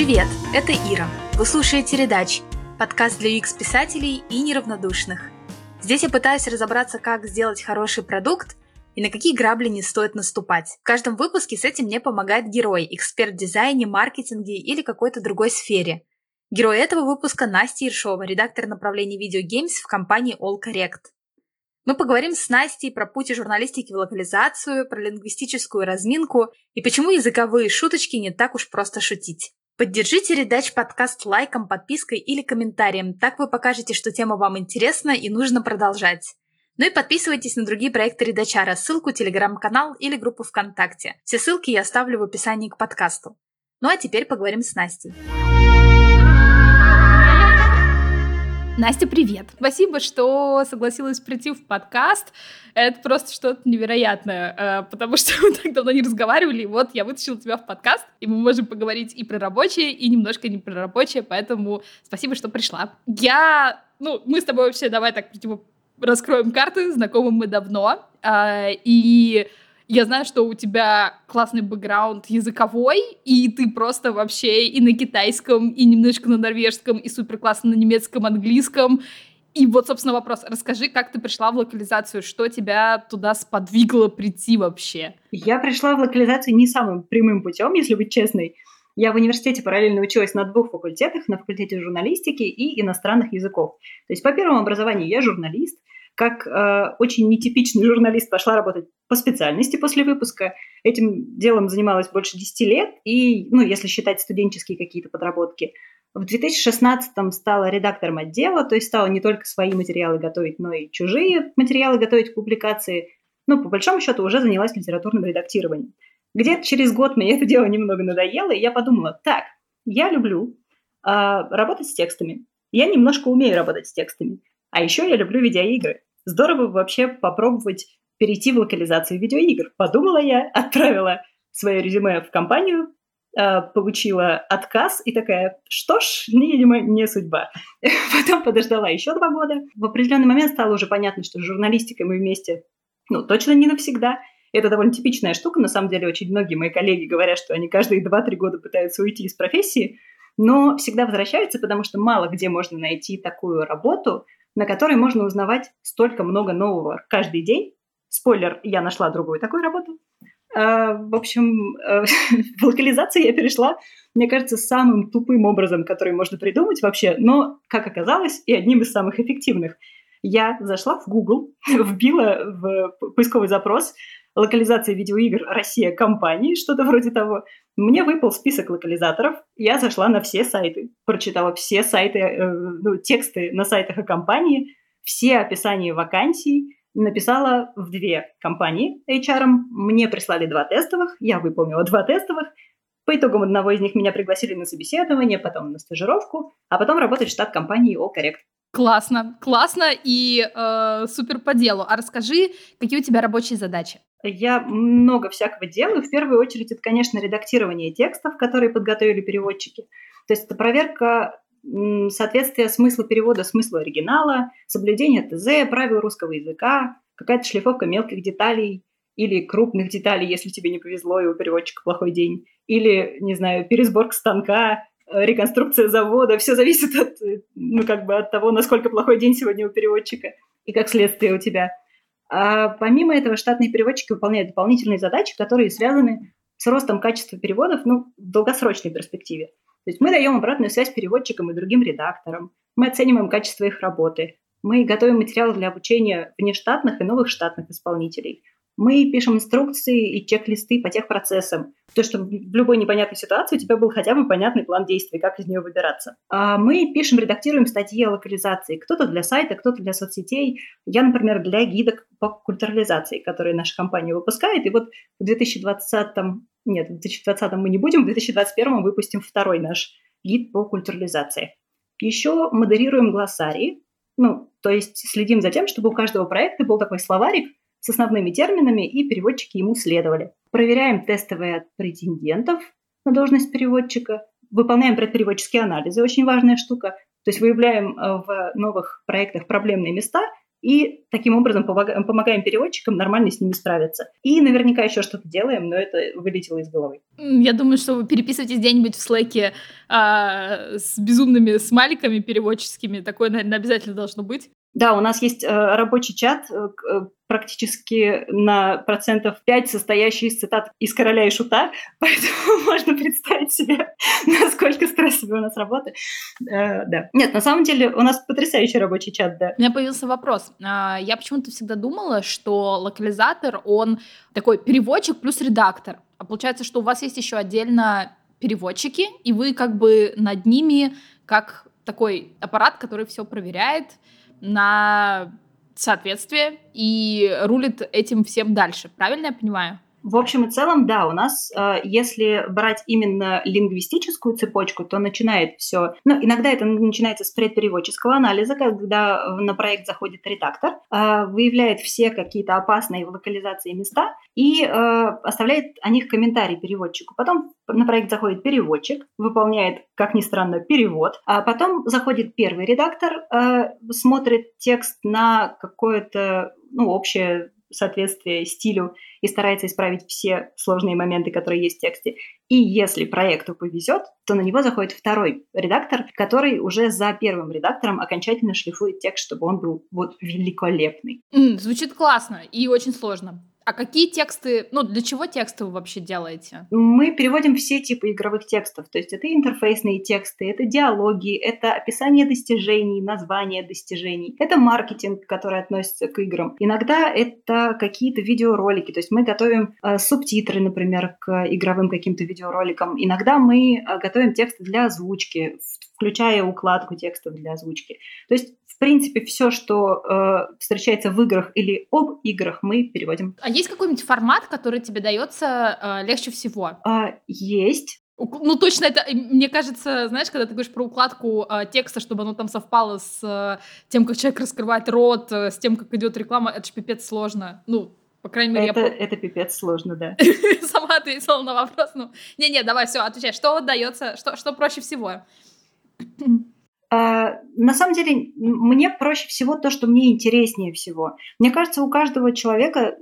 Привет, это Ира. Вы слушаете «Редач» – подкаст для UX-писателей и неравнодушных. Здесь я пытаюсь разобраться, как сделать хороший продукт и на какие грабли не стоит наступать. В каждом выпуске с этим мне помогает герой, эксперт в дизайне, маркетинге или какой-то другой сфере. Герой этого выпуска Настя Ершова, редактор направления видеогеймс в компании All Correct. Мы поговорим с Настей про путь журналистики в локализацию, про лингвистическую разминку и почему языковые шуточки не так уж просто шутить. Поддержите Редач подкаст лайком, подпиской или комментарием. Так вы покажете, что тема вам интересна и нужно продолжать. Ну и подписывайтесь на другие проекты Редачара, ссылку, телеграм-канал или группу ВКонтакте. Все ссылки я оставлю в описании к подкасту. Ну а теперь поговорим с Настей. Настя, привет! Спасибо, что согласилась прийти в подкаст. Это просто что-то невероятное, э, потому что мы так давно не разговаривали, и вот я вытащила тебя в подкаст, и мы можем поговорить и про рабочее, и немножко не про рабочее, поэтому спасибо, что пришла. Я, ну, мы с тобой вообще давай так, типа, раскроем карты, знакомы мы давно, э, и я знаю, что у тебя классный бэкграунд языковой, и ты просто вообще и на китайском, и немножко на норвежском, и супер классно на немецком, английском. И вот, собственно, вопрос. Расскажи, как ты пришла в локализацию? Что тебя туда сподвигло прийти вообще? Я пришла в локализацию не самым прямым путем, если быть честной. Я в университете параллельно училась на двух факультетах, на факультете журналистики и иностранных языков. То есть по первому образованию я журналист, как э, очень нетипичный журналист пошла работать по специальности после выпуска. Этим делом занималась больше 10 лет, и, ну, если считать студенческие какие-то подработки. В 2016-м стала редактором отдела, то есть стала не только свои материалы готовить, но и чужие материалы готовить к публикации. Ну, по большому счету, уже занялась литературным редактированием. Где-то через год мне это дело немного надоело, и я подумала, так, я люблю э, работать с текстами. Я немножко умею работать с текстами. А еще я люблю видеоигры здорово вообще попробовать перейти в локализацию видеоигр. Подумала я, отправила свое резюме в компанию, а, получила отказ и такая, что ж, видимо, не судьба. Потом подождала еще два года. В определенный момент стало уже понятно, что с журналистикой мы вместе, ну, точно не навсегда. Это довольно типичная штука. На самом деле, очень многие мои коллеги говорят, что они каждые 2-3 года пытаются уйти из профессии, но всегда возвращаются, потому что мало где можно найти такую работу – на которой можно узнавать столько много нового каждый день. Спойлер, я нашла другую такую работу. А, в общем, э, в локализации я перешла, мне кажется, самым тупым образом, который можно придумать вообще, но, как оказалось, и одним из самых эффективных. Я зашла в Google, вбила в поисковый запрос локализация видеоигр «Россия» компании, что-то вроде того. Мне выпал список локализаторов, я зашла на все сайты, прочитала все сайты, э, ну, тексты на сайтах о компании, все описания вакансий, написала в две компании HR. Мне прислали два тестовых, я выполнила два тестовых. По итогам одного из них меня пригласили на собеседование, потом на стажировку, а потом работать в штат компании All Correct. Классно, классно и э, супер по делу. А расскажи, какие у тебя рабочие задачи? Я много всякого делаю. В первую очередь, это, конечно, редактирование текстов, которые подготовили переводчики. То есть это проверка соответствия смысла перевода смыслу оригинала, соблюдение ТЗ, правил русского языка, какая-то шлифовка мелких деталей или крупных деталей, если тебе не повезло, и у переводчика плохой день, или, не знаю, пересборка станка, э, реконструкция завода. Все зависит от, ну, как бы от того, насколько плохой день сегодня у переводчика и как следствие у тебя. А помимо этого, штатные переводчики выполняют дополнительные задачи, которые связаны с ростом качества переводов ну, в долгосрочной перспективе. То есть мы даем обратную связь переводчикам и другим редакторам, мы оцениваем качество их работы, мы готовим материалы для обучения внештатных и новых штатных исполнителей, мы пишем инструкции и чек-листы по техпроцессам, то, чтобы в любой непонятной ситуации у тебя был хотя бы понятный план действий, как из нее выбираться. А мы пишем, редактируем статьи о локализации. Кто-то для сайта, кто-то для соцсетей. Я, например, для гидок по культурализации, которые наша компания выпускает. И вот в 2020 нет, в 2020 мы не будем, в 2021 выпустим второй наш гид по культурализации. Еще модерируем глоссарии, ну, то есть следим за тем, чтобы у каждого проекта был такой словарик, с основными терминами, и переводчики ему следовали. Проверяем тестовые претендентов на должность переводчика, выполняем предпереводческие анализы, очень важная штука. То есть выявляем э, в новых проектах проблемные места и таким образом помогаем переводчикам нормально с ними справиться. И наверняка еще что-то делаем, но это вылетело из головы. Я думаю, что вы переписываетесь где-нибудь в слэке а, с безумными смайликами переводческими. Такое, наверное, обязательно должно быть. Да, у нас есть э, рабочий чат, э, э, практически на процентов 5 состоящий из цитат из «Короля и Шута», поэтому можно представить себе, насколько стрессовая у нас работа. Э, да. Нет, на самом деле у нас потрясающий рабочий чат, да. У меня появился вопрос. А, я почему-то всегда думала, что локализатор, он такой переводчик плюс редактор. А получается, что у вас есть еще отдельно переводчики, и вы как бы над ними как такой аппарат, который все проверяет, на соответствие и рулит этим всем дальше. Правильно я понимаю? В общем и целом, да, у нас, э, если брать именно лингвистическую цепочку, то начинает все, ну, иногда это начинается с предпереводческого анализа, когда на проект заходит редактор, э, выявляет все какие-то опасные в локализации места и э, оставляет о них комментарий переводчику. Потом на проект заходит переводчик, выполняет, как ни странно, перевод, а потом заходит первый редактор, смотрит текст на какое-то ну, общее соответствие стилю и старается исправить все сложные моменты, которые есть в тексте. И если проекту повезет, то на него заходит второй редактор, который уже за первым редактором окончательно шлифует текст, чтобы он был вот великолепный. Mm, звучит классно и очень сложно. А какие тексты, ну, для чего тексты вы вообще делаете? Мы переводим все типы игровых текстов. То есть это интерфейсные тексты, это диалоги, это описание достижений, название достижений. Это маркетинг, который относится к играм. Иногда это какие-то видеоролики. То есть мы готовим э, субтитры, например, к игровым каким-то видеороликам. Иногда мы э, готовим тексты для озвучки, включая укладку текстов для озвучки. То есть принципе, все, что э, встречается в играх или об играх, мы переводим. А есть какой-нибудь формат, который тебе дается э, легче всего? А, есть. Ну, точно это, мне кажется, знаешь, когда ты говоришь про укладку э, текста, чтобы оно там совпало с э, тем, как человек раскрывает рот, э, с тем, как идет реклама, это же пипец сложно. Ну, по крайней мере, это, я... Это пипец сложно, да. Сама ответила на вопрос. Ну, не-не, давай, все, отвечай. Что отдается, что, что проще всего? А, на самом деле, мне проще всего то, что мне интереснее всего. Мне кажется, у каждого человека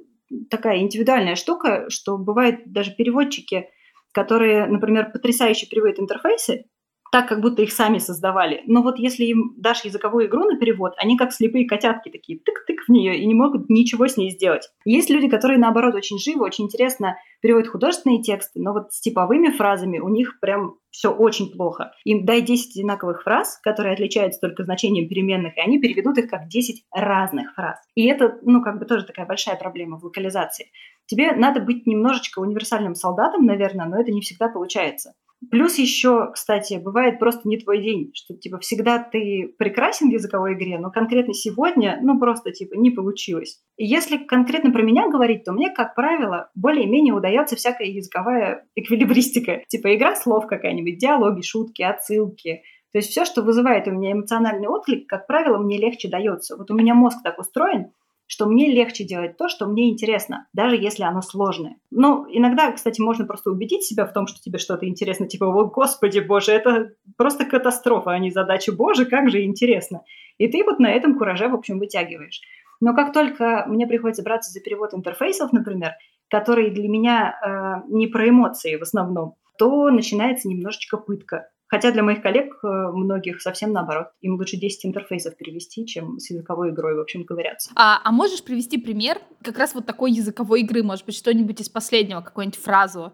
такая индивидуальная штука, что бывают даже переводчики, которые, например, потрясающе переводят интерфейсы, так, как будто их сами создавали. Но вот если им дашь языковую игру на перевод, они как слепые котятки такие, тык-тык в нее и не могут ничего с ней сделать. Есть люди, которые, наоборот, очень живо, очень интересно переводят художественные тексты, но вот с типовыми фразами у них прям все очень плохо. Им дай 10 одинаковых фраз, которые отличаются только значением переменных, и они переведут их как 10 разных фраз. И это, ну, как бы тоже такая большая проблема в локализации. Тебе надо быть немножечко универсальным солдатом, наверное, но это не всегда получается. Плюс еще, кстати, бывает просто не твой день, что типа всегда ты прекрасен в языковой игре, но конкретно сегодня, ну просто типа не получилось. И если конкретно про меня говорить, то мне, как правило, более-менее удается всякая языковая эквилибристика, типа игра слов какая-нибудь, диалоги, шутки, отсылки. То есть все, что вызывает у меня эмоциональный отклик, как правило, мне легче дается. Вот у меня мозг так устроен, что мне легче делать то, что мне интересно, даже если оно сложное. Ну, иногда, кстати, можно просто убедить себя в том, что тебе что-то интересно, типа, о, господи, боже, это просто катастрофа, а не задача, боже, как же интересно. И ты вот на этом кураже, в общем, вытягиваешь. Но как только мне приходится браться за перевод интерфейсов, например, которые для меня э, не про эмоции в основном, то начинается немножечко пытка. Хотя для моих коллег э, многих совсем наоборот. Им лучше 10 интерфейсов перевести, чем с языковой игрой, в общем, ковыряться. А, а можешь привести пример как раз вот такой языковой игры? Может быть, что-нибудь из последнего, какую-нибудь фразу?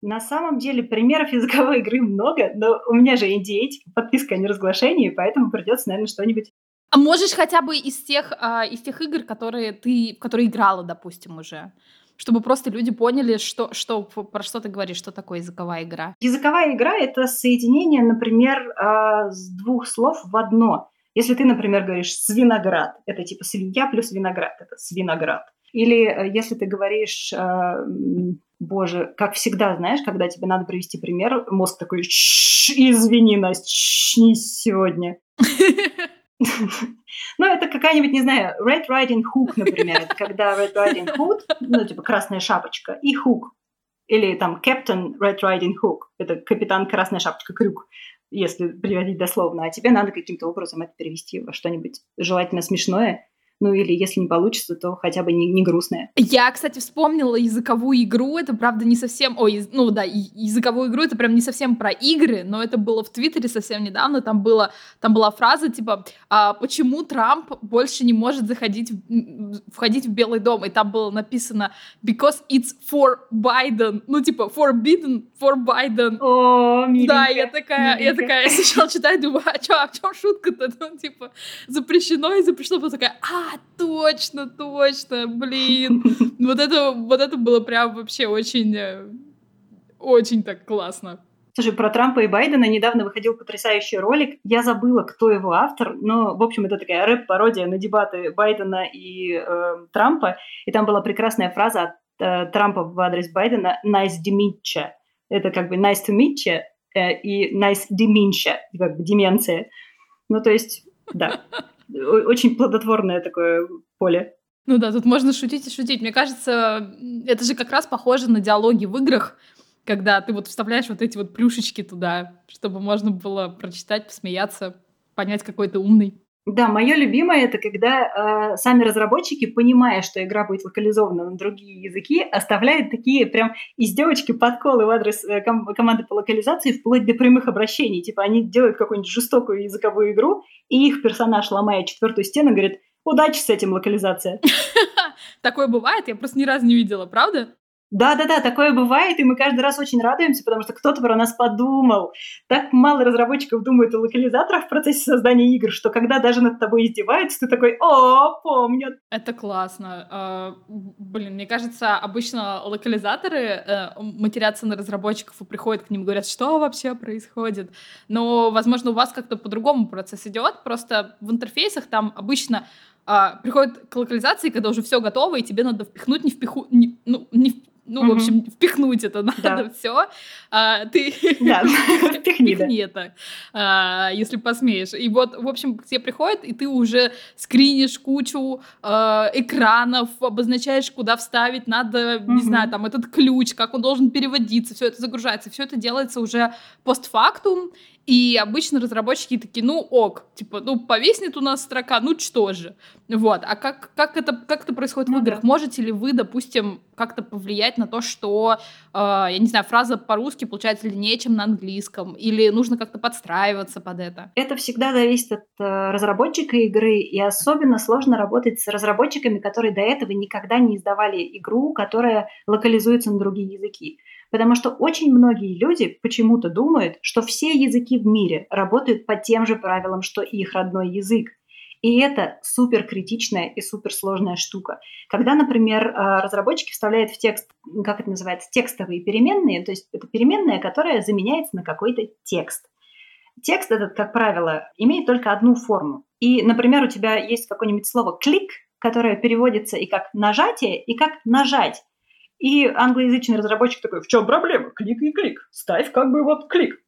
На самом деле примеров языковой игры много, но у меня же NDA, подписка о неразглашении, поэтому придется, наверное, что-нибудь а можешь хотя бы из тех, а, из тех игр, которые ты, в которые играла, допустим, уже? Чтобы просто люди поняли, что, что, про что ты говоришь, что такое языковая игра. Языковая игра — это соединение, например, а, с двух слов в одно. Если ты, например, говоришь «свиноград», это типа свинья плюс виноград, это свиноград. Или э, если ты говоришь, а, боже, как всегда, знаешь, когда тебе надо привести пример, мозг такой «извини, Настя, не сегодня». Ну, это какая-нибудь, не знаю, Red Riding Hook, например. Это когда Red Riding Hood, ну, типа красная шапочка, и Hook. Или там Captain Red Riding Hook. Это капитан красная шапочка, крюк, если переводить дословно. А тебе надо каким-то образом это перевести во что-нибудь желательно смешное. Ну или если не получится, то хотя бы не, не грустная. Я, кстати, вспомнила языковую игру. Это, правда, не совсем... Ой, ну да, языковую игру, это прям не совсем про игры, но это было в Твиттере совсем недавно. Там, было, там была фраза типа а, «Почему Трамп больше не может заходить, входить в Белый дом?» И там было написано «Because it's for Biden». Ну типа «Forbidden for Biden». О, миленько, Да, я такая, я такая, я сначала читаю, думаю, а чё, а в чем шутка-то? Ну, типа, запрещено и запрещено. Потом такая, а, точно, точно, блин. Вот это, вот это было прям вообще очень, э, очень так классно. Слушай, про Трампа и Байдена недавно выходил потрясающий ролик. Я забыла, кто его автор, но, в общем, это такая рэп-пародия на дебаты Байдена и э, Трампа. И там была прекрасная фраза от э, Трампа в адрес Байдена «nice you». Это как бы «nice to meet you» э, и «nice dementia», как бы деменция. Ну, то есть, да, очень плодотворное такое поле. Ну да, тут можно шутить и шутить. Мне кажется, это же как раз похоже на диалоги в играх, когда ты вот вставляешь вот эти вот плюшечки туда, чтобы можно было прочитать, посмеяться, понять, какой ты умный. Да, мое любимое это когда э, сами разработчики, понимая, что игра будет локализована на другие языки, оставляют такие прям издевочки, подколы в адрес э, ком- команды по локализации вплоть до прямых обращений. Типа они делают какую-нибудь жестокую языковую игру, и их персонаж, ломая четвертую стену, говорит, удачи с этим локализация. Такое бывает, я просто ни разу не видела, правда? Да-да-да, такое бывает, и мы каждый раз очень радуемся, потому что кто-то про нас подумал. Так мало разработчиков думают о локализаторах в процессе создания игр, что когда даже над тобой издеваются, ты такой «О, помнят!» Это классно. Uh, блин, мне кажется, обычно локализаторы uh, матерятся на разработчиков и приходят к ним и говорят, что вообще происходит. Но, возможно, у вас как-то по-другому процесс идет, просто в интерфейсах там обычно а, приходит к локализации, когда уже все готово, и тебе надо впихнуть, не впиху, не, ну, не, ну, угу. в общем, впихнуть это надо да. все. А, ты да. впихни, впихни это, а, если посмеешь. И вот, в общем, к тебе приходит, и ты уже скринишь кучу а, экранов, обозначаешь, куда вставить надо, угу. не знаю, там этот ключ, как он должен переводиться, все это загружается, все это делается уже постфактум, и обычно разработчики такие, ну ок, типа, ну повиснет у нас строка, ну что же. Вот. А как, как, это, как это происходит ну, в играх? Да. Можете ли вы, допустим, как-то повлиять на то, что, э, я не знаю, фраза по-русски получается длиннее, чем на английском? Или нужно как-то подстраиваться под это? Это всегда зависит от э, разработчика игры, и особенно сложно работать с разработчиками, которые до этого никогда не издавали игру, которая локализуется на другие языки. Потому что очень многие люди почему-то думают, что все языки в мире работают по тем же правилам, что и их родной язык. И это супер критичная и супер сложная штука. Когда, например, э, разработчики вставляют в текст, как это называется, текстовые переменные, то есть это переменная, которая заменяется на какой-то текст. Текст этот, как правило, имеет только одну форму. И, например, у тебя есть какое-нибудь слово «клик», которое переводится и как «нажатие», и как «нажать». И англоязычный разработчик такой, в чем проблема? Клик и клик. Ставь как бы вот клик.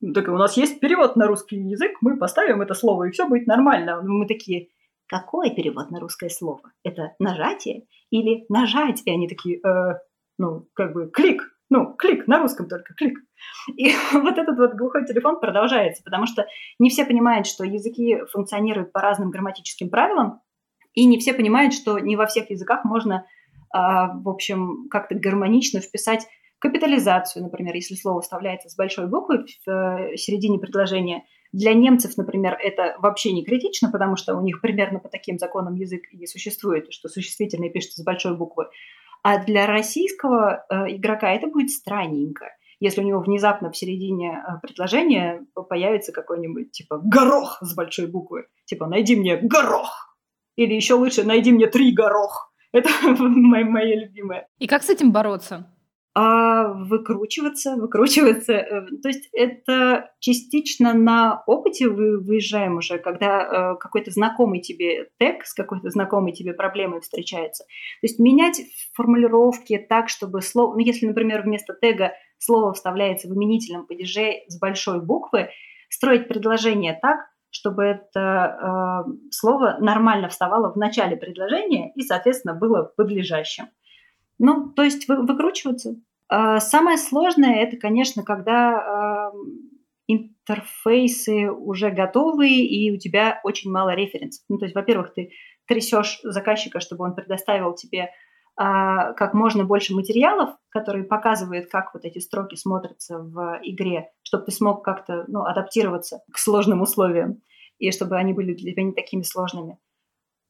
Ну, так у нас есть перевод на русский язык, мы поставим это слово, и все будет нормально. Мы такие, какой перевод на русское слово? Это нажатие или нажать? И они такие, э, ну, как бы клик, ну, клик, на русском только, клик. И вот этот вот глухой телефон продолжается, потому что не все понимают, что языки функционируют по разным грамматическим правилам, и не все понимают, что не во всех языках можно в общем, как-то гармонично вписать капитализацию, например, если слово вставляется с большой буквы в э, середине предложения. Для немцев, например, это вообще не критично, потому что у них примерно по таким законам язык и существует, что существительное пишется с большой буквы. А для российского э, игрока это будет странненько, если у него внезапно в середине э, предложения появится какой-нибудь типа горох с большой буквы. Типа найди мне горох. Или еще лучше найди мне три горох. Это моя, моя любимая. И как с этим бороться? А выкручиваться, выкручиваться. Э, то есть это частично на опыте вы выезжаем уже, когда э, какой-то знакомый тебе тег с какой-то знакомой тебе проблемой встречается. То есть менять формулировки так, чтобы слово, ну если, например, вместо тега слово вставляется в именительном падеже с большой буквы, строить предложение так, чтобы это э, слово нормально вставало в начале предложения и, соответственно, было подлежащим. Ну, то есть вы, выкручиваться. Э, самое сложное это, конечно, когда э, интерфейсы уже готовы и у тебя очень мало референсов. Ну, то есть, во-первых, ты трясешь заказчика, чтобы он предоставил тебе как можно больше материалов, которые показывают, как вот эти строки смотрятся в игре, чтобы ты смог как-то ну, адаптироваться к сложным условиям, и чтобы они были для тебя не такими сложными.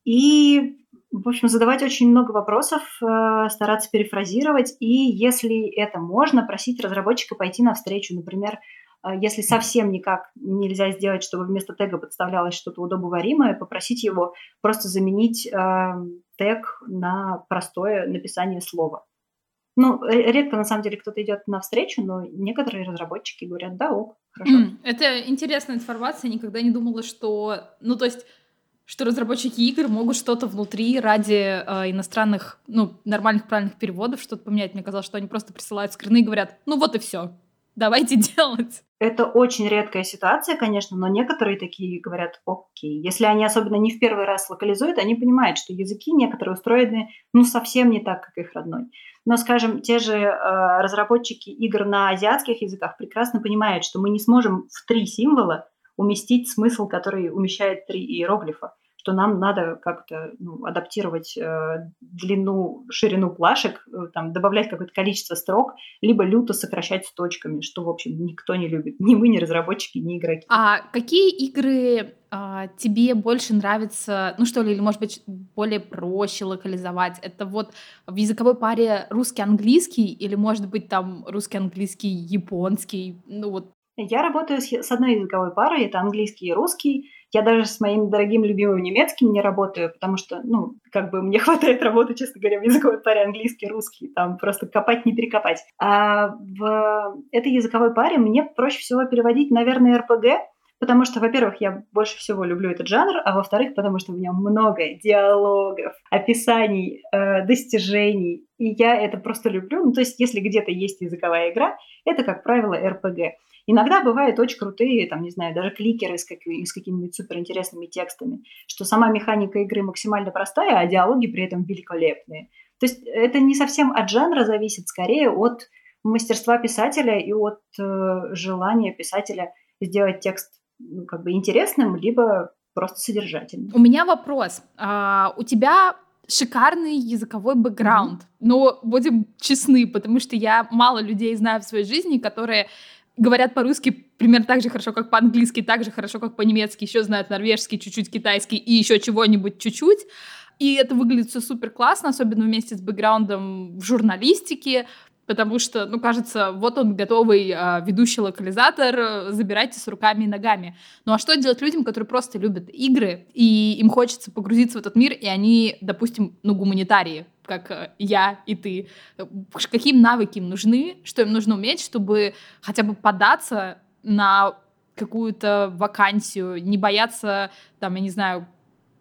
И, в общем, задавать очень много вопросов, э, стараться перефразировать, и если это можно, просить разработчика пойти навстречу. Например, если совсем никак нельзя сделать, чтобы вместо тега подставлялось что-то удобоваримое, попросить его просто заменить э, тег на простое написание слова. Ну, редко, на самом деле, кто-то идет навстречу, но некоторые разработчики говорят, да, ок, хорошо. Это интересная информация, никогда не думала, что... Ну, то есть что разработчики игр могут что-то внутри ради э, иностранных, ну, нормальных, правильных переводов что-то поменять. Мне казалось, что они просто присылают скрины и говорят, ну вот и все, давайте делать. Это очень редкая ситуация, конечно, но некоторые такие говорят, окей. Если они особенно не в первый раз локализуют, они понимают, что языки некоторые устроены, ну, совсем не так, как их родной. Но, скажем, те же э, разработчики игр на азиатских языках прекрасно понимают, что мы не сможем в три символа уместить смысл, который умещает три иероглифа что нам надо как-то ну, адаптировать э, длину, ширину плашек, э, там, добавлять какое-то количество строк, либо люто сокращать с точками, что, в общем, никто не любит. Ни мы, ни разработчики, ни игроки. А какие игры а, тебе больше нравится, ну что ли, или, может быть, более проще локализовать? Это вот в языковой паре русский-английский или, может быть, там русский-английский, японский? Ну вот. Я работаю с, с одной языковой парой, это английский и русский. Я даже с моим дорогим любимым немецким не работаю, потому что, ну, как бы мне хватает работы, честно говоря, в языковой паре английский, русский, там просто копать, не перекопать. А в этой языковой паре мне проще всего переводить, наверное, РПГ, потому что, во-первых, я больше всего люблю этот жанр, а во-вторых, потому что в нем много диалогов, описаний, э, достижений, и я это просто люблю. Ну, то есть, если где-то есть языковая игра, это, как правило, РПГ. Иногда бывают очень крутые, там, не знаю, даже кликеры с, какими- с какими-нибудь суперинтересными текстами, что сама механика игры максимально простая, а диалоги при этом великолепные. То есть это не совсем от жанра зависит, скорее от мастерства писателя и от э, желания писателя сделать текст ну, как бы интересным, либо просто содержательным. У меня вопрос. А, у тебя шикарный языковой бэкграунд. Mm-hmm. Но будем честны, потому что я мало людей знаю в своей жизни, которые говорят по-русски примерно так же хорошо, как по-английски, так же хорошо, как по-немецки, еще знают норвежский, чуть-чуть китайский и еще чего-нибудь чуть-чуть. И это выглядит все супер классно, особенно вместе с бэкграундом в журналистике, потому что, ну, кажется, вот он готовый э, ведущий локализатор, забирайте с руками и ногами. Ну а что делать людям, которые просто любят игры, и им хочется погрузиться в этот мир, и они, допустим, ну, гуманитарии, как э, я и ты, какие навыки им нужны, что им нужно уметь, чтобы хотя бы податься на какую-то вакансию, не бояться, там, я не знаю,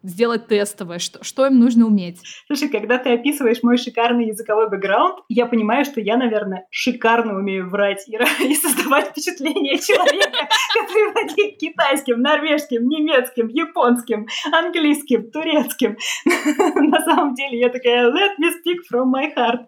сделать тестовое, что, что им нужно уметь. Слушай, когда ты описываешь мой шикарный языковой бэкграунд, я понимаю, что я, наверное, шикарно умею врать и, и создавать впечатление человека, который владеет китайским, норвежским, немецким, японским, английским, турецким. На самом деле я такая, let me speak from my heart.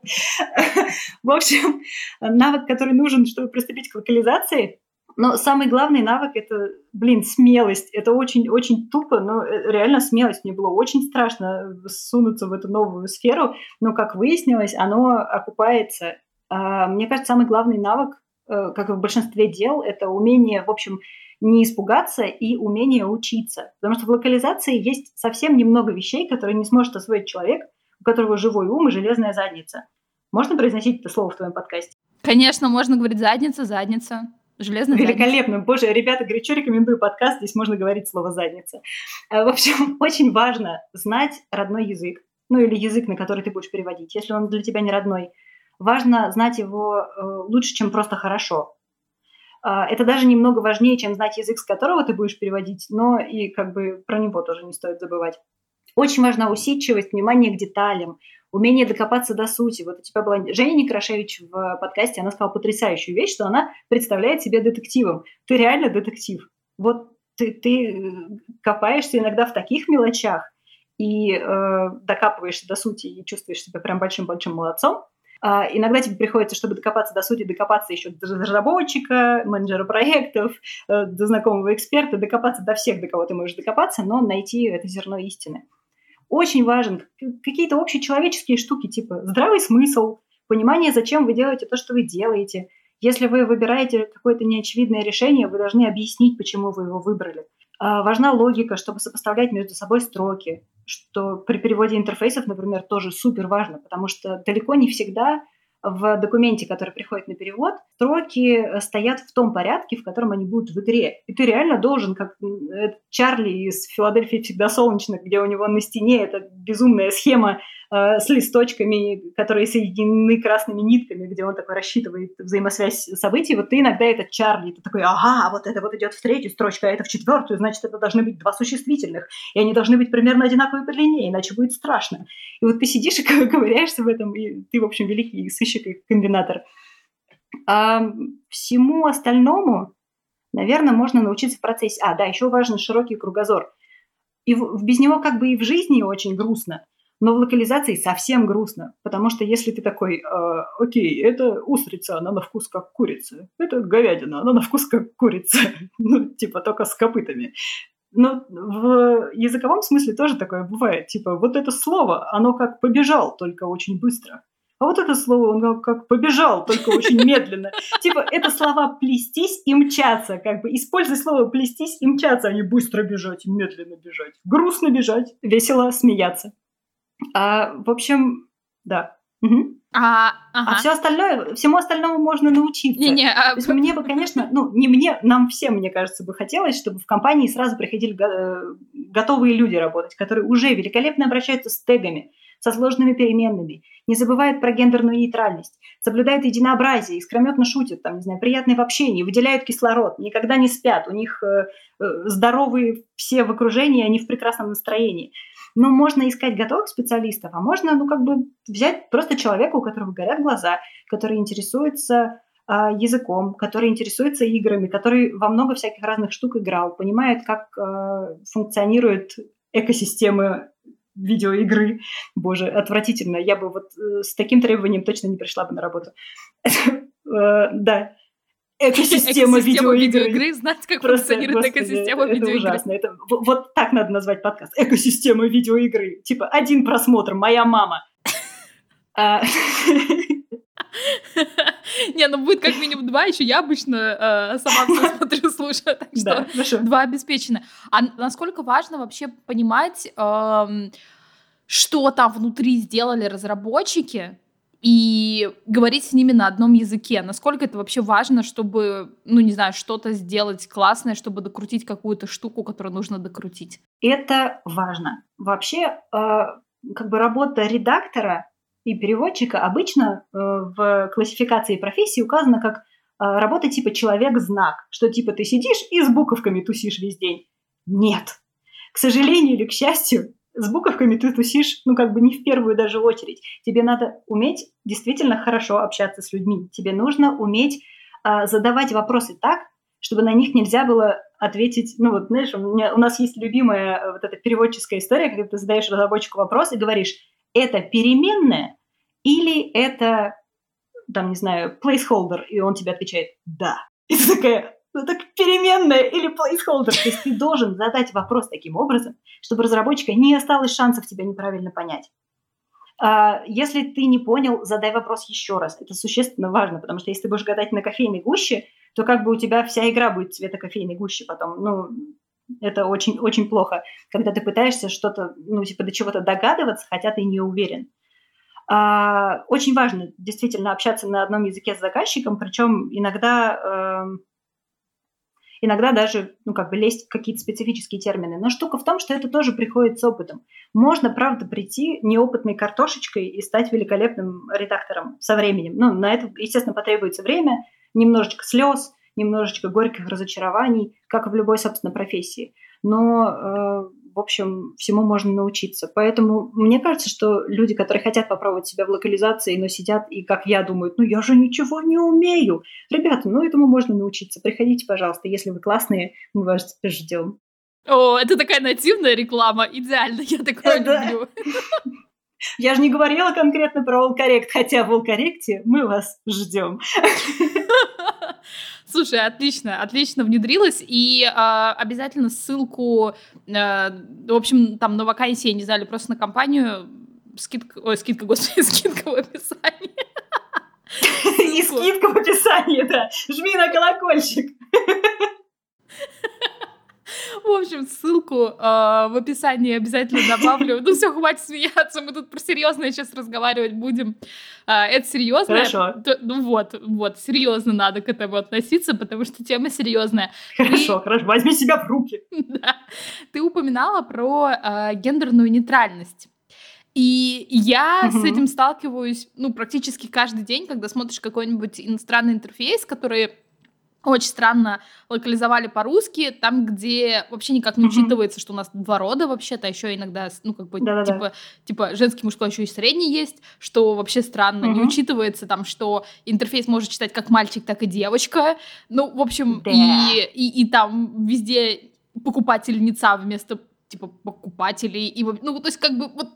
В общем, навык, который нужен, чтобы приступить к локализации, но самый главный навык – это, блин, смелость. Это очень-очень тупо, но э, реально смелость. Мне было очень страшно сунуться в эту новую сферу, но, как выяснилось, оно окупается. А, мне кажется, самый главный навык, э, как и в большинстве дел, это умение, в общем, не испугаться и умение учиться. Потому что в локализации есть совсем немного вещей, которые не сможет освоить человек, у которого живой ум и железная задница. Можно произносить это слово в твоем подкасте? Конечно, можно говорить задница, задница. Железная Великолепно. Боже, ребята, горячо рекомендую подкаст, здесь можно говорить слово «задница». Э, в общем, очень важно знать родной язык, ну или язык, на который ты будешь переводить, если он для тебя не родной. Важно знать его э, лучше, чем просто хорошо. Э, это даже немного важнее, чем знать язык, с которого ты будешь переводить, но и как бы про него тоже не стоит забывать. Очень важна усидчивость, внимание к деталям, умение докопаться до сути. Вот у тебя была Женя Некрашевич в подкасте, она сказала потрясающую вещь, что она представляет себя детективом. Ты реально детектив. Вот ты, ты э, копаешься иногда в таких мелочах и э, докапываешься до сути и чувствуешь себя прям большим-большим молодцом. А иногда тебе приходится, чтобы докопаться до сути, докопаться еще до разработчика, менеджера проектов, э, до знакомого эксперта, докопаться до всех, до кого ты можешь докопаться, но найти это зерно истины очень важен. Какие-то общечеловеческие штуки, типа здравый смысл, понимание, зачем вы делаете то, что вы делаете. Если вы выбираете какое-то неочевидное решение, вы должны объяснить, почему вы его выбрали. А, важна логика, чтобы сопоставлять между собой строки, что при переводе интерфейсов, например, тоже супер важно, потому что далеко не всегда в документе, который приходит на перевод, строки э, стоят в том порядке, в котором они будут в игре. И ты реально должен, как Чарли из «Филадельфии всегда солнечно», где у него на стене эта безумная схема э, с листочками, которые соединены красными нитками, где он такой рассчитывает взаимосвязь событий. Вот ты иногда этот Чарли, ты такой, ага, вот это вот идет в третью строчку, а это в четвертую, значит, это должны быть два существительных, и они должны быть примерно одинаковые по длине, иначе будет страшно. И вот ты сидишь и ковыряешься в этом, и ты, в общем, великий сыщик и комбинатор. А всему остальному, наверное, можно научиться в процессе. А, да, еще важен широкий кругозор. И в, без него как бы и в жизни очень грустно, но в локализации совсем грустно, потому что если ты такой, э, окей, это устрица, она на вкус как курица, это говядина, она на вкус как курица, ну, типа только с копытами. Но в языковом смысле тоже такое бывает, типа вот это слово, оно как побежал, только очень быстро. А вот это слово, он как побежал, только очень медленно. Типа, это слова плестись и мчаться. Как бы используй слово плестись и мчаться, а не быстро бежать, медленно бежать. Грустно бежать, весело смеяться. А, в общем, да. Угу. А, ага. а все остальное, всему остальному можно научиться. Не, не, а... То есть мне бы, конечно, ну, не мне, нам всем, мне кажется, бы хотелось, чтобы в компании сразу приходили готовые люди работать, которые уже великолепно обращаются с тегами, со сложными переменными, не забывают про гендерную нейтральность, соблюдают единообразие, искрометно шутят, там, не знаю, приятные в общении, выделяют кислород, никогда не спят, у них э, э, здоровые все в окружении, они в прекрасном настроении. Но можно искать готовых специалистов, а можно, ну, как бы взять просто человека, у которого горят глаза, который интересуется э, языком, который интересуется играми, который во много всяких разных штук играл, понимает, как э, функционирует экосистемы видеоигры. Боже, отвратительно. Я бы вот э, с таким требованием точно не пришла бы на работу. Э, да, экосистема, видеоигры. Знать, как Просто, функционирует господи, экосистема это видеоигры. ужасно. Это, вот так надо назвать подкаст. Экосистема видеоигры. Типа один просмотр, моя мама. А, Не, ну будет как минимум два, еще я обычно э, сама все смотрю, слушаю, так что два обеспечены. А насколько важно вообще понимать, что там внутри сделали разработчики, и говорить с ними на одном языке. Насколько это вообще важно, чтобы, ну, не знаю, что-то сделать классное, чтобы докрутить какую-то штуку, которую нужно докрутить? Это важно. Вообще, э, как бы работа редактора и переводчика обычно э, в классификации профессии указано как э, работа типа человек-знак, что типа ты сидишь и с буковками тусишь весь день. Нет. К сожалению или к счастью, с буковками ты тусишь, ну, как бы не в первую даже очередь. Тебе надо уметь действительно хорошо общаться с людьми. Тебе нужно уметь э, задавать вопросы так, чтобы на них нельзя было ответить. Ну, вот, знаешь, у, меня, у нас есть любимая э, вот эта переводческая история, когда ты задаешь разработчику вопрос и говоришь, это переменная или это, там, не знаю, placeholder, и он тебе отвечает «да». И ты такая, ну так переменная или placeholder. То есть ты должен задать вопрос таким образом, чтобы разработчика не осталось шансов тебя неправильно понять. А, если ты не понял, задай вопрос еще раз. Это существенно важно, потому что если ты будешь гадать на кофейной гуще, то как бы у тебя вся игра будет цвета кофейной гущи потом. Ну, это очень, очень плохо, когда ты пытаешься что-то, ну, типа, до чего-то догадываться, хотя ты не уверен. А, очень важно действительно общаться на одном языке с заказчиком, причем иногда, э, иногда даже, ну, как бы лезть в какие-то специфические термины. Но штука в том, что это тоже приходит с опытом. Можно, правда, прийти неопытной картошечкой и стать великолепным редактором со временем. Ну, на это, естественно, потребуется время, немножечко слез, немножечко горьких разочарований, как и в любой, собственно, профессии. Но, э, в общем, всему можно научиться. Поэтому мне кажется, что люди, которые хотят попробовать себя в локализации, но сидят и, как я, думают, ну я же ничего не умею. Ребята, ну этому можно научиться. Приходите, пожалуйста, если вы классные, мы вас ждем. О, это такая нативная реклама, идеально, я такое люблю. Я же не говорила конкретно про Волкоррект, хотя в Волкорректе мы вас ждем. Слушай, отлично, отлично внедрилась. И э, обязательно ссылку, э, в общем, там на вакансии, не знаю, просто на компанию, скидка, ой, скидка, господи, скидка в описании. И скидка в описании, да. Жми на колокольчик. В общем, ссылку э, в описании обязательно добавлю. Ну все, хватит смеяться, мы тут про серьезное сейчас разговаривать будем. Э, это серьезно. Хорошо. Ну вот, вот, серьезно надо к этому относиться, потому что тема серьезная. Хорошо, Ты... хорошо, возьми себя в руки. Да. Ты упоминала про э, гендерную нейтральность. И я угу. с этим сталкиваюсь, ну, практически каждый день, когда смотришь какой-нибудь иностранный интерфейс, который очень странно локализовали по-русски, там, где вообще никак не учитывается, что у нас два рода вообще-то, еще иногда, ну, как бы, Да-да-да. типа, типа, женский, мужской, еще и средний есть, что вообще странно, не учитывается там, что интерфейс может читать как мальчик, так и девочка, ну, в общем, да. и, и, и там везде покупательница вместо типа покупателей и ну то есть как бы вот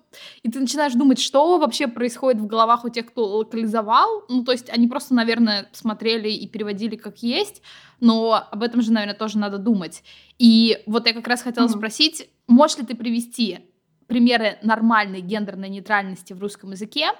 и ты начинаешь думать что вообще происходит в головах у тех кто локализовал. Ну то есть они просто наверное смотрели и переводили как есть но об этом же наверное тоже надо думать. И вот я как раз хотела mm-hmm. спросить можешь ли ты привести примеры нормальной гендерной нейтральности в русском языке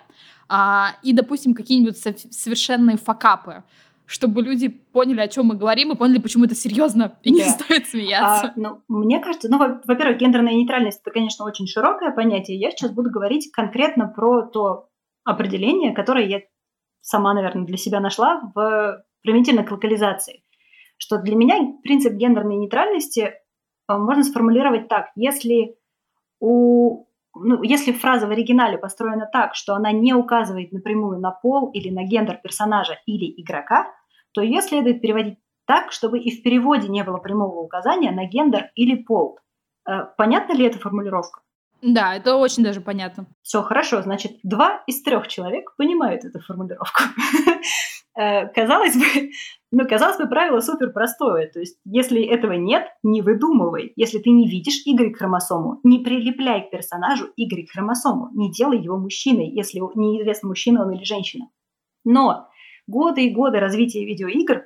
а, и допустим какие-нибудь совершенные факапы чтобы люди поняли, о чем мы говорим, и поняли, почему это серьезно, и да. не стоит смеяться. А, ну, мне кажется, ну, во-первых, гендерная нейтральность это, конечно, очень широкое понятие. Я сейчас буду говорить конкретно про то определение, которое я сама, наверное, для себя нашла в применительно к локализации. Что для меня принцип гендерной нейтральности э, можно сформулировать так. Если у ну, если фраза в оригинале построена так, что она не указывает напрямую на пол или на гендер персонажа или игрока, то ее следует переводить так, чтобы и в переводе не было прямого указания на гендер или пол. Э, понятна ли эта формулировка? Да, это очень даже понятно. Все хорошо, значит, два из трех человек понимают эту формулировку. Э, казалось бы, ну, казалось бы, правило супер простое. То есть, если этого нет, не выдумывай. Если ты не видишь Y-хромосому, не прилепляй к персонажу Y-хромосому. Не делай его мужчиной, если неизвестно, мужчина он или женщина. Но годы и годы развития видеоигр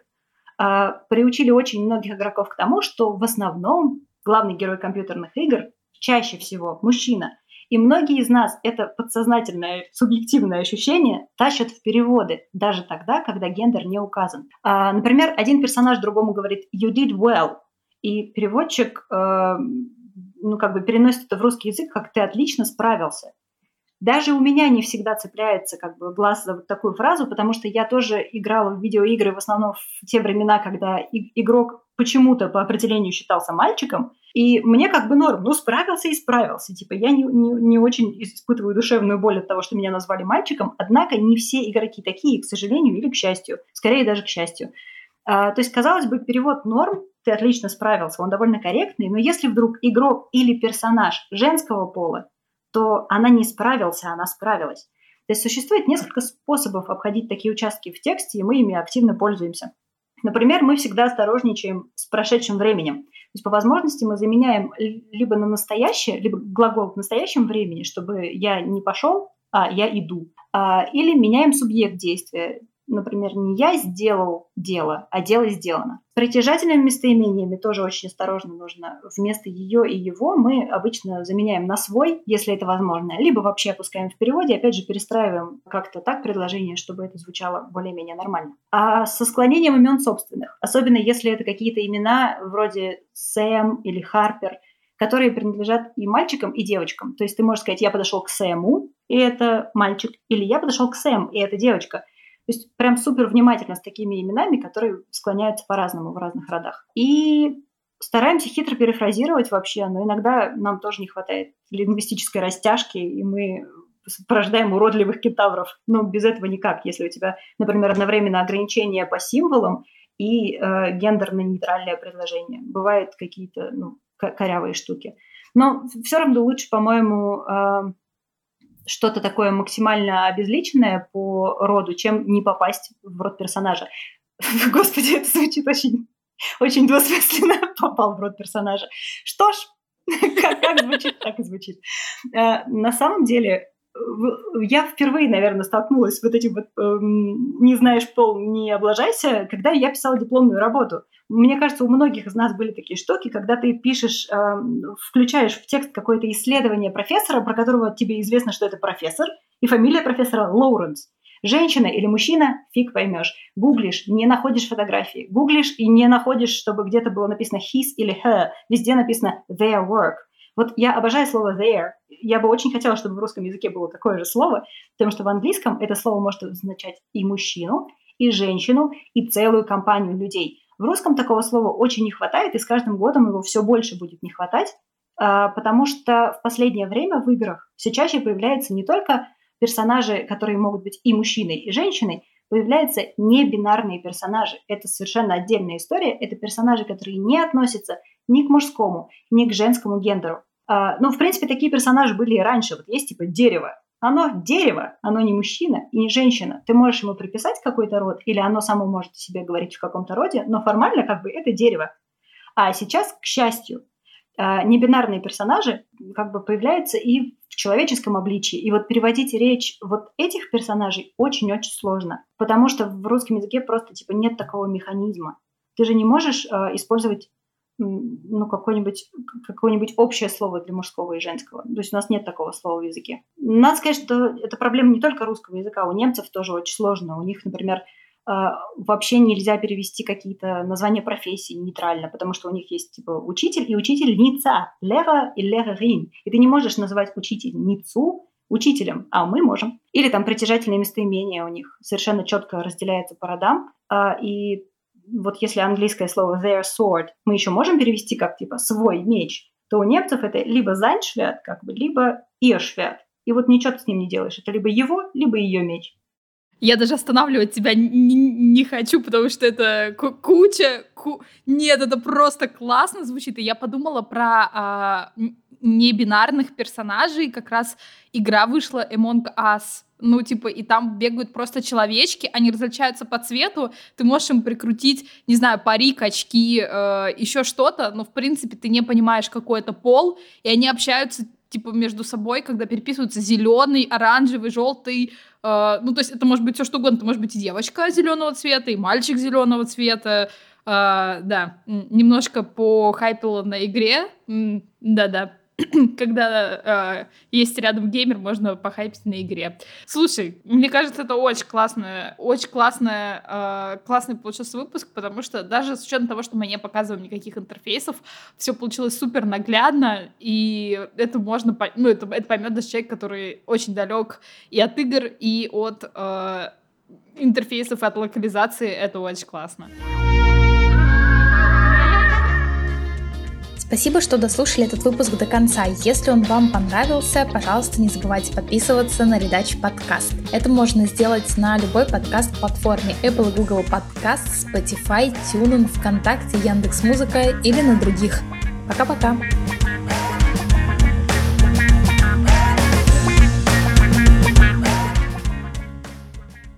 э, приучили очень многих игроков к тому, что в основном главный герой компьютерных игр чаще всего мужчина. И многие из нас это подсознательное, субъективное ощущение тащат в переводы, даже тогда, когда гендер не указан. А, например, один персонаж другому говорит «you did well», и переводчик э, ну, как бы переносит это в русский язык, как «ты отлично справился». Даже у меня не всегда цепляется как бы глаз за вот такую фразу, потому что я тоже играла в видеоигры в основном в те времена, когда игрок почему-то по определению считался мальчиком, и мне как бы норм, ну, справился и справился. Типа, я не, не, не очень испытываю душевную боль от того, что меня назвали мальчиком, однако не все игроки такие, к сожалению, или к счастью. Скорее даже к счастью. А, то есть, казалось бы, перевод норм, ты отлично справился, он довольно корректный, но если вдруг игрок или персонаж женского пола, то она не справился, она справилась. То есть существует несколько способов обходить такие участки в тексте, и мы ими активно пользуемся. Например, мы всегда осторожничаем с прошедшим временем. То есть по возможности мы заменяем либо на настоящее, либо глагол в настоящем времени, чтобы я не пошел, а я иду. А, или меняем субъект действия например, не я сделал дело, а дело сделано. С притяжательными местоимениями тоже очень осторожно нужно. Вместо ее и его мы обычно заменяем на свой, если это возможно, либо вообще опускаем в переводе, опять же перестраиваем как-то так предложение, чтобы это звучало более-менее нормально. А со склонением имен собственных, особенно если это какие-то имена вроде Сэм или Харпер, которые принадлежат и мальчикам, и девочкам. То есть ты можешь сказать, я подошел к Сэму, и это мальчик, или я подошел к Сэм, и это девочка. То есть прям супер внимательно с такими именами, которые склоняются по-разному в разных родах. И стараемся хитро перефразировать вообще, но иногда нам тоже не хватает лингвистической растяжки, и мы порождаем уродливых кентавров. Но без этого никак. Если у тебя, например, одновременно ограничения по символам и э, гендерно-нейтральное предложение. Бывают какие-то ну, корявые штуки. Но все равно лучше, по-моему, э, что-то такое максимально обезличенное по роду, чем не попасть в род персонажа. Господи, это звучит очень, очень двусмысленно, попал в род персонажа. Что ж, как, как звучит, так и звучит. Э, на самом деле, я впервые, наверное, столкнулась с вот этим вот э, «не знаешь пол, не облажайся», когда я писала дипломную работу. Мне кажется, у многих из нас были такие штуки, когда ты пишешь, э, включаешь в текст какое-то исследование профессора, про которого тебе известно, что это профессор, и фамилия профессора Лоуренс. Женщина или мужчина, фиг поймешь. Гуглишь, не находишь фотографии. Гуглишь и не находишь, чтобы где-то было написано his или her. Везде написано their work. Вот я обожаю слово there. Я бы очень хотела, чтобы в русском языке было такое же слово, потому что в английском это слово может означать и мужчину, и женщину, и целую компанию людей. В русском такого слова очень не хватает, и с каждым годом его все больше будет не хватать, а, потому что в последнее время в играх все чаще появляются не только персонажи, которые могут быть и мужчиной, и женщиной, появляются небинарные персонажи. Это совершенно отдельная история. Это персонажи, которые не относятся ни к мужскому, ни к женскому гендеру. А, ну, в принципе, такие персонажи были и раньше. Вот есть типа дерево. Оно дерево, оно не мужчина и не женщина. Ты можешь ему приписать какой-то род, или оно само может себе говорить в каком-то роде, но формально как бы это дерево. А сейчас, к счастью, небинарные персонажи как бы появляются и в человеческом обличии. И вот переводить речь вот этих персонажей очень-очень сложно, потому что в русском языке просто типа нет такого механизма. Ты же не можешь э, использовать ну, какое-нибудь какое общее слово для мужского и женского. То есть у нас нет такого слова в языке. Надо сказать, что это проблема не только русского языка, у немцев тоже очень сложно. У них, например, а, вообще нельзя перевести какие-то названия профессий нейтрально, потому что у них есть типа учитель и учительница, лера и лерерин. И ты не можешь называть учительницу учителем, а мы можем. Или там притяжательные местоимения у них совершенно четко разделяются по родам. А, и вот если английское слово their sword мы еще можем перевести как типа свой меч, то у немцев это либо sein как бы, либо ihr. И вот ничего ты с ним не делаешь. Это либо его, либо ее меч. Я даже останавливать тебя не, не хочу, потому что это куча... Ку... Нет, это просто классно звучит. И я подумала про а, небинарных персонажей. Как раз игра вышла Among Us. Ну, типа, и там бегают просто человечки, они различаются по цвету, ты можешь им прикрутить, не знаю, парик, очки, э, еще что-то, но, в принципе, ты не понимаешь, какой это пол, и они общаются типа между собой, когда переписываются зеленый, оранжевый, желтый. Э, ну, то есть это может быть все что угодно. Это может быть и девочка зеленого цвета, и мальчик зеленого цвета. Э, да, немножко по хайпила на игре. Да-да. когда э, есть рядом геймер, можно похайпить на игре. Слушай, мне кажется, это очень классная, очень классная, э, классный получился выпуск, потому что даже с учетом того, что мы не показываем никаких интерфейсов, все получилось супер наглядно, и это можно, ну, это, это поймет даже человек, который очень далек и от игр, и от э, интерфейсов, и от локализации, это очень классно. Спасибо, что дослушали этот выпуск до конца. Если он вам понравился, пожалуйста, не забывайте подписываться на Редач подкаст. Это можно сделать на любой подкаст-платформе Apple Google Podcast, Spotify, TuneIn, ВКонтакте, Яндекс.Музыка или на других. Пока-пока!